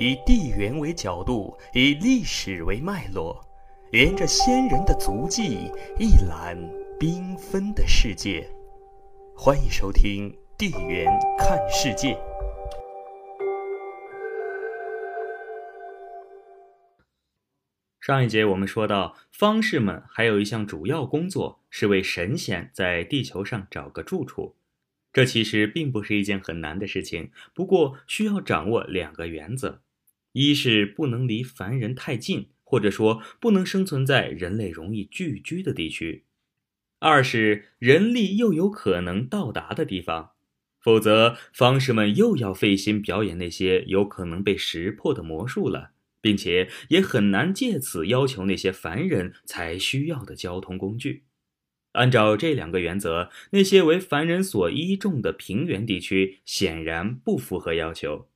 以地缘为角度，以历史为脉络，沿着先人的足迹，一览缤纷的世界。欢迎收听《地缘看世界》。上一节我们说到，方士们还有一项主要工作是为神仙在地球上找个住处。这其实并不是一件很难的事情，不过需要掌握两个原则：一是不能离凡人太近，或者说不能生存在人类容易聚居的地区；二是人力又有可能到达的地方，否则方士们又要费心表演那些有可能被识破的魔术了。并且也很难借此要求那些凡人才需要的交通工具。按照这两个原则，那些为凡人所依重的平原地区显然不符合要求。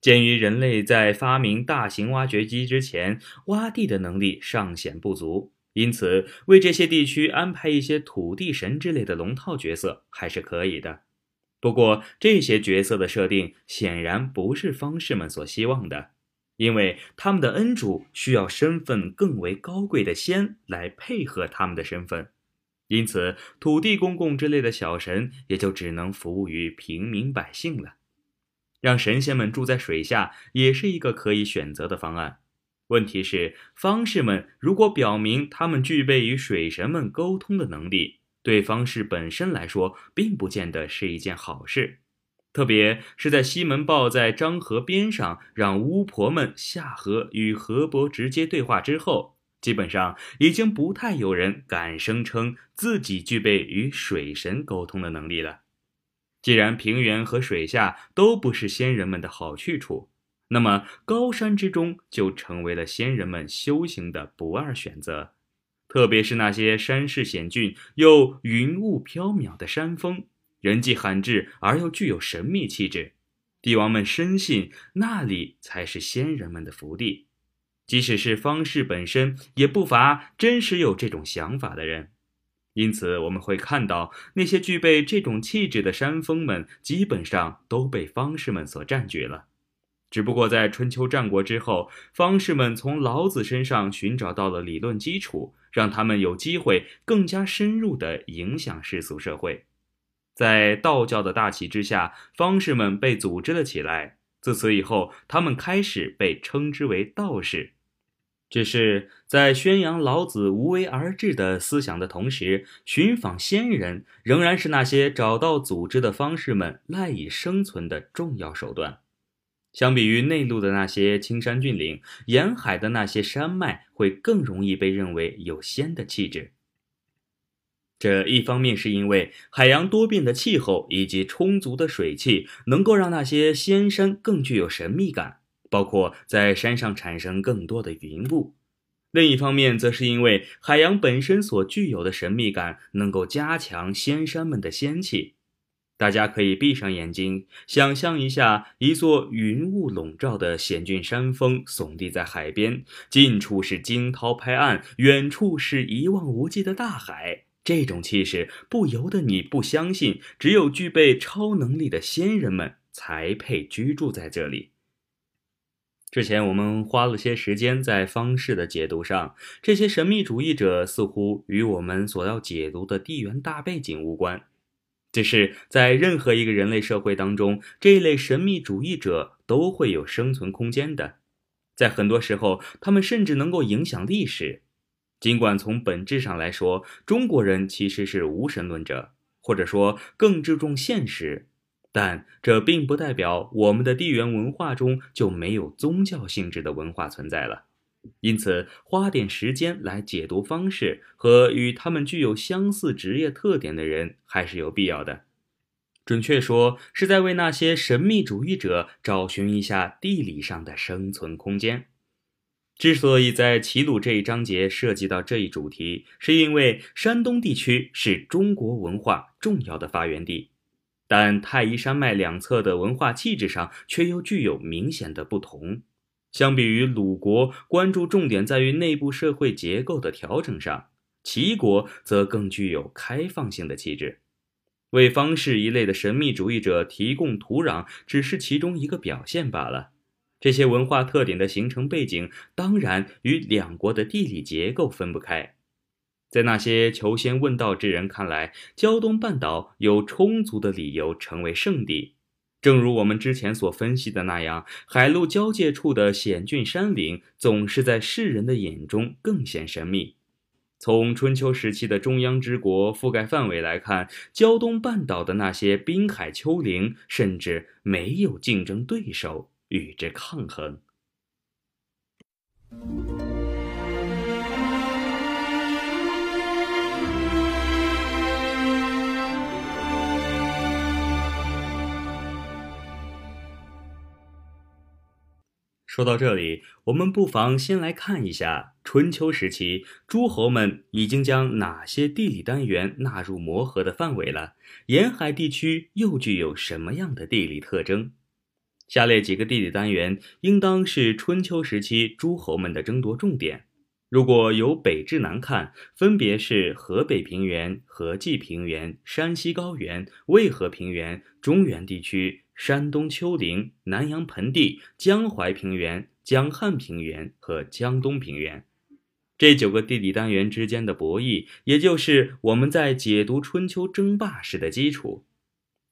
鉴于人类在发明大型挖掘机之前，挖地的能力尚显不足，因此为这些地区安排一些土地神之类的龙套角色还是可以的。不过，这些角色的设定显然不是方士们所希望的。因为他们的恩主需要身份更为高贵的仙来配合他们的身份，因此土地公公之类的小神也就只能服务于平民百姓了。让神仙们住在水下也是一个可以选择的方案。问题是，方士们如果表明他们具备与水神们沟通的能力，对方士本身来说并不见得是一件好事。特别是在西门豹在漳河边上让巫婆们下河与河伯直接对话之后，基本上已经不太有人敢声称自己具备与水神沟通的能力了。既然平原和水下都不是仙人们的好去处，那么高山之中就成为了仙人们修行的不二选择。特别是那些山势险峻又云雾飘渺的山峰。人迹罕至而又具有神秘气质，帝王们深信那里才是仙人们的福地。即使是方士本身，也不乏真实有这种想法的人。因此，我们会看到那些具备这种气质的山峰们，基本上都被方士们所占据了。只不过在春秋战国之后，方士们从老子身上寻找到了理论基础，让他们有机会更加深入地影响世俗社会。在道教的大旗之下，方士们被组织了起来。自此以后，他们开始被称之为道士。只是在宣扬老子无为而治的思想的同时，寻访仙人仍然是那些找到组织的方士们赖以生存的重要手段。相比于内陆的那些青山峻岭，沿海的那些山脉会更容易被认为有仙的气质。这一方面是因为海洋多变的气候以及充足的水汽能够让那些仙山更具有神秘感，包括在山上产生更多的云雾；另一方面，则是因为海洋本身所具有的神秘感能够加强仙山们的仙气。大家可以闭上眼睛，想象一下一座云雾笼罩的险峻山峰耸立在海边，近处是惊涛拍岸，远处是一望无际的大海。这种气势不由得你不相信，只有具备超能力的仙人们才配居住在这里。之前我们花了些时间在方式的解读上，这些神秘主义者似乎与我们所要解读的地缘大背景无关。只是在任何一个人类社会当中，这一类神秘主义者都会有生存空间的，在很多时候，他们甚至能够影响历史。尽管从本质上来说，中国人其实是无神论者，或者说更注重现实，但这并不代表我们的地缘文化中就没有宗教性质的文化存在了。因此，花点时间来解读方式和与他们具有相似职业特点的人还是有必要的。准确说，是在为那些神秘主义者找寻一下地理上的生存空间。之所以在齐鲁这一章节涉及到这一主题，是因为山东地区是中国文化重要的发源地，但太夷山脉两侧的文化气质上却又具有明显的不同。相比于鲁国关注重点在于内部社会结构的调整上，齐国则更具有开放性的气质。为方士一类的神秘主义者提供土壤，只是其中一个表现罢了。这些文化特点的形成背景，当然与两国的地理结构分不开。在那些求仙问道之人看来，胶东半岛有充足的理由成为圣地。正如我们之前所分析的那样，海陆交界处的险峻山岭，总是在世人的眼中更显神秘。从春秋时期的中央之国覆盖范围来看，胶东半岛的那些滨海丘陵，甚至没有竞争对手与之抗衡。说到这里，我们不妨先来看一下春秋时期诸侯们已经将哪些地理单元纳入磨合的范围了。沿海地区又具有什么样的地理特征？下列几个地理单元应当是春秋时期诸侯们的争夺重点。如果由北至南看，分别是河北平原、河济平原、山西高原、渭河平原、中原地区。山东丘陵、南阳盆地、江淮平原、江汉平原和江东平原，这九个地理单元之间的博弈，也就是我们在解读春秋争霸时的基础。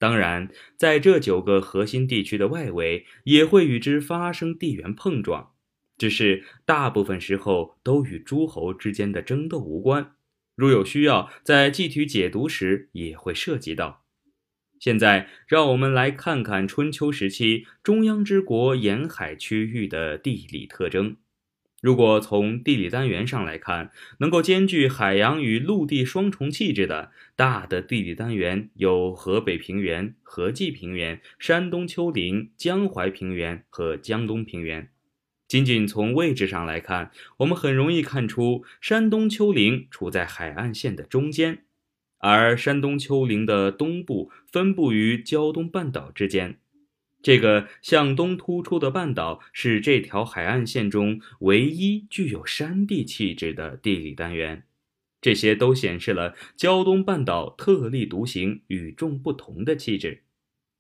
当然，在这九个核心地区的外围，也会与之发生地缘碰撞，只是大部分时候都与诸侯之间的争斗无关。如有需要，在具体解读时也会涉及到。现在，让我们来看看春秋时期中央之国沿海区域的地理特征。如果从地理单元上来看，能够兼具海洋与陆地双重气质的大的地理单元有河北平原、河济平原、山东丘陵、江淮平原和江东平原。仅仅从位置上来看，我们很容易看出山东丘陵处在海岸线的中间。而山东丘陵的东部分布于胶东半岛之间，这个向东突出的半岛是这条海岸线中唯一具有山地气质的地理单元。这些都显示了胶东半岛特立独行、与众不同的气质。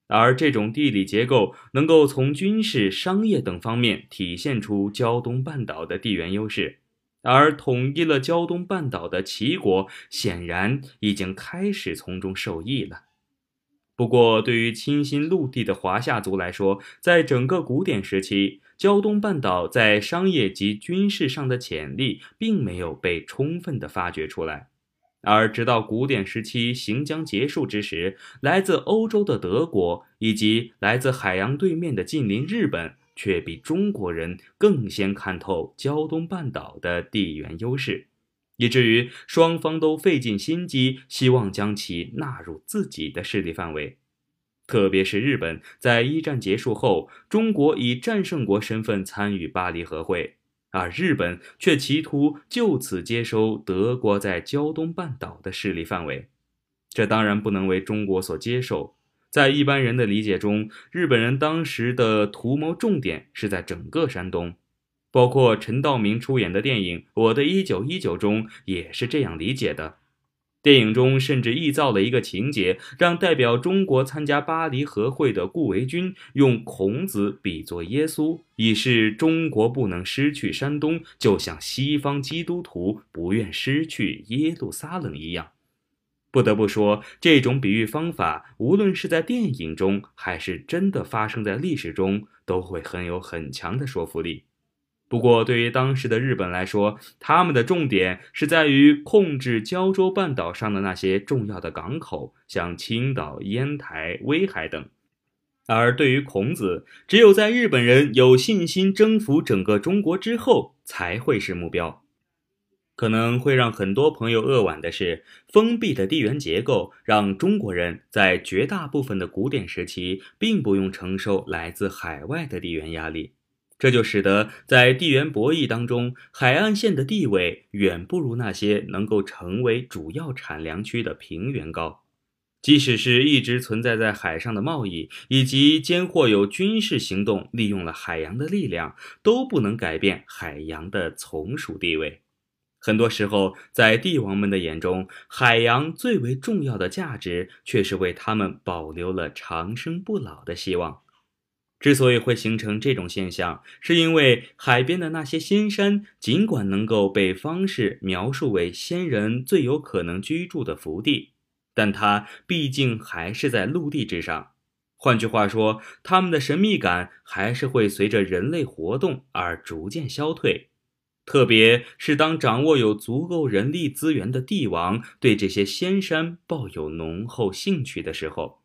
而这种地理结构能够从军事、商业等方面体现出胶东半岛的地缘优势。而统一了胶东半岛的齐国，显然已经开始从中受益了。不过，对于倾心陆地的华夏族来说，在整个古典时期，胶东半岛在商业及军事上的潜力并没有被充分的发掘出来。而直到古典时期行将结束之时，来自欧洲的德国以及来自海洋对面的近邻日本。却比中国人更先看透胶东半岛的地缘优势，以至于双方都费尽心机，希望将其纳入自己的势力范围。特别是日本，在一战结束后，中国以战胜国身份参与巴黎和会，而日本却企图就此接收德国在胶东半岛的势力范围，这当然不能为中国所接受。在一般人的理解中，日本人当时的图谋重点是在整个山东，包括陈道明出演的电影《我的一九一九》中也是这样理解的。电影中甚至臆造了一个情节，让代表中国参加巴黎和会的顾维钧用孔子比作耶稣，以示中国不能失去山东，就像西方基督徒不愿失去耶路撒冷一样。不得不说，这种比喻方法，无论是在电影中，还是真的发生在历史中，都会很有很强的说服力。不过，对于当时的日本来说，他们的重点是在于控制胶州半岛上的那些重要的港口，像青岛、烟台、威海等；而对于孔子，只有在日本人有信心征服整个中国之后，才会是目标。可能会让很多朋友扼腕的是，封闭的地缘结构让中国人在绝大部分的古典时期并不用承受来自海外的地缘压力，这就使得在地缘博弈当中，海岸线的地位远不如那些能够成为主要产粮区的平原高。即使是一直存在在海上的贸易，以及间或有军事行动利用了海洋的力量，都不能改变海洋的从属地位。很多时候，在帝王们的眼中，海洋最为重要的价值，却是为他们保留了长生不老的希望。之所以会形成这种现象，是因为海边的那些仙山，尽管能够被方士描述为仙人最有可能居住的福地，但它毕竟还是在陆地之上。换句话说，他们的神秘感还是会随着人类活动而逐渐消退。特别是当掌握有足够人力资源的帝王对这些仙山抱有浓厚兴趣的时候。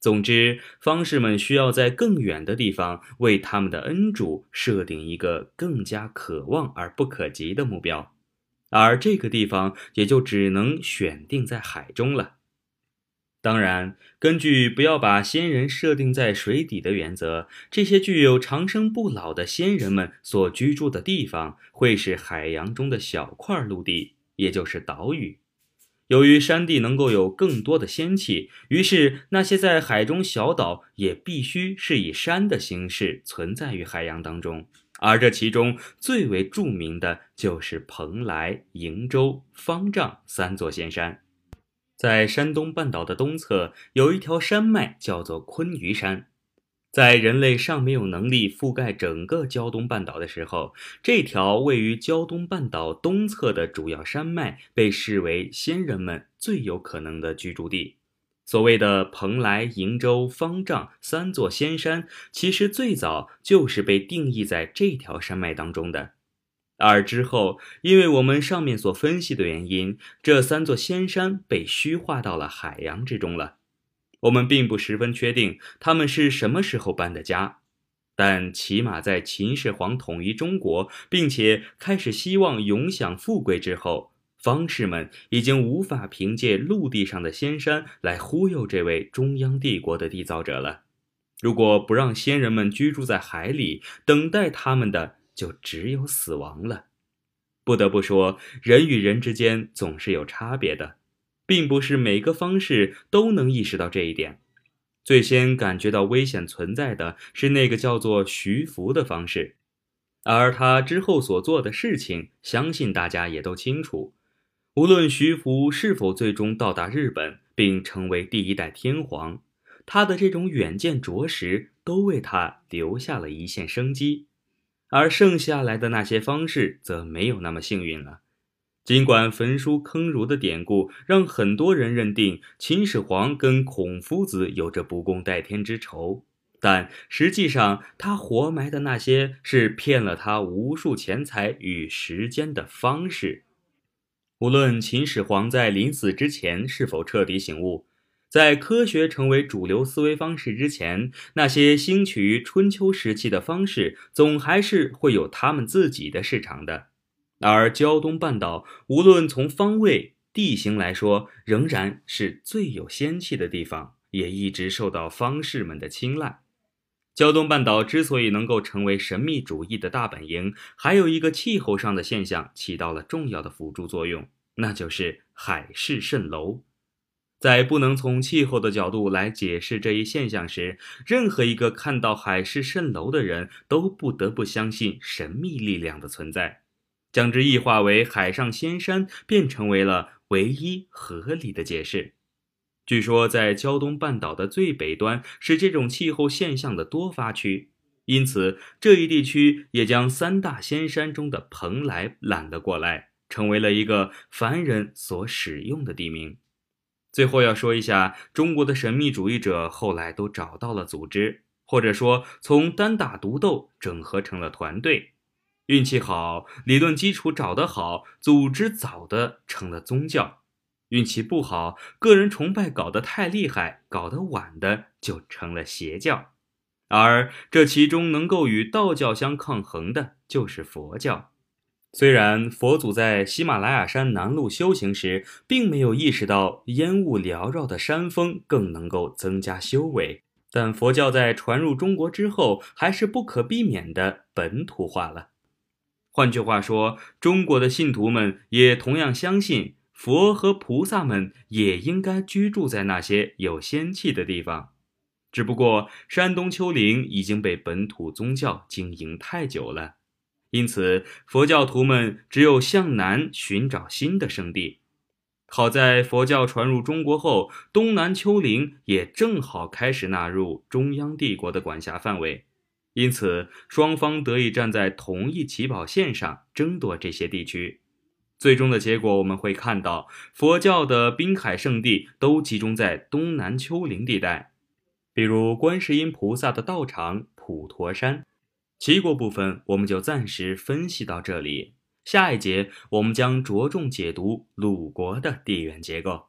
总之，方士们需要在更远的地方为他们的恩主设定一个更加可望而不可及的目标，而这个地方也就只能选定在海中了。当然，根据不要把仙人设定在水底的原则，这些具有长生不老的仙人们所居住的地方会是海洋中的小块陆地，也就是岛屿。由于山地能够有更多的仙气，于是那些在海中小岛也必须是以山的形式存在于海洋当中。而这其中最为著名的就是蓬莱、瀛洲、方丈三座仙山。在山东半岛的东侧，有一条山脉叫做昆鱼山。在人类尚没有能力覆盖整个胶东半岛的时候，这条位于胶东半岛东侧的主要山脉被视为先人们最有可能的居住地。所谓的蓬莱、瀛洲、方丈三座仙山，其实最早就是被定义在这条山脉当中的。而之后，因为我们上面所分析的原因，这三座仙山被虚化到了海洋之中了。我们并不十分确定他们是什么时候搬的家，但起码在秦始皇统一中国，并且开始希望永享富贵之后，方士们已经无法凭借陆地上的仙山来忽悠这位中央帝国的缔造者了。如果不让仙人们居住在海里，等待他们的就只有死亡了。不得不说，人与人之间总是有差别的。并不是每个方式都能意识到这一点。最先感觉到危险存在的是那个叫做徐福的方式，而他之后所做的事情，相信大家也都清楚。无论徐福是否最终到达日本并成为第一代天皇，他的这种远见卓识都为他留下了一线生机。而剩下来的那些方式则没有那么幸运了。尽管焚书坑儒的典故让很多人认定秦始皇跟孔夫子有着不共戴天之仇，但实际上他活埋的那些是骗了他无数钱财与时间的方式。无论秦始皇在临死之前是否彻底醒悟，在科学成为主流思维方式之前，那些兴起于春秋时期的方式，总还是会有他们自己的市场的。而胶东半岛，无论从方位、地形来说，仍然是最有仙气的地方，也一直受到方士们的青睐。胶东半岛之所以能够成为神秘主义的大本营，还有一个气候上的现象起到了重要的辅助作用，那就是海市蜃楼。在不能从气候的角度来解释这一现象时，任何一个看到海市蜃楼的人都不得不相信神秘力量的存在。将之异化为海上仙山，便成为了唯一合理的解释。据说，在胶东半岛的最北端是这种气候现象的多发区，因此这一地区也将三大仙山中的蓬莱揽了过来，成为了一个凡人所使用的地名。最后要说一下，中国的神秘主义者后来都找到了组织，或者说从单打独斗整合成了团队。运气好，理论基础找得好，组织早的成了宗教；运气不好，个人崇拜搞得太厉害，搞得晚的就成了邪教。而这其中能够与道教相抗衡的，就是佛教。虽然佛祖在喜马拉雅山南麓修行时，并没有意识到烟雾缭绕的山峰更能够增加修为，但佛教在传入中国之后，还是不可避免的本土化了。换句话说，中国的信徒们也同样相信佛和菩萨们也应该居住在那些有仙气的地方。只不过，山东丘陵已经被本土宗教经营太久了，因此佛教徒们只有向南寻找新的圣地。好在佛教传入中国后，东南丘陵也正好开始纳入中央帝国的管辖范围，因此双方得以站在同一起跑线上争夺这些地区。最终的结果，我们会看到佛教的滨海圣地都集中在东南丘陵地带，比如观世音菩萨的道场普陀山。齐国部分我们就暂时分析到这里。下一节，我们将着重解读鲁国的地缘结构。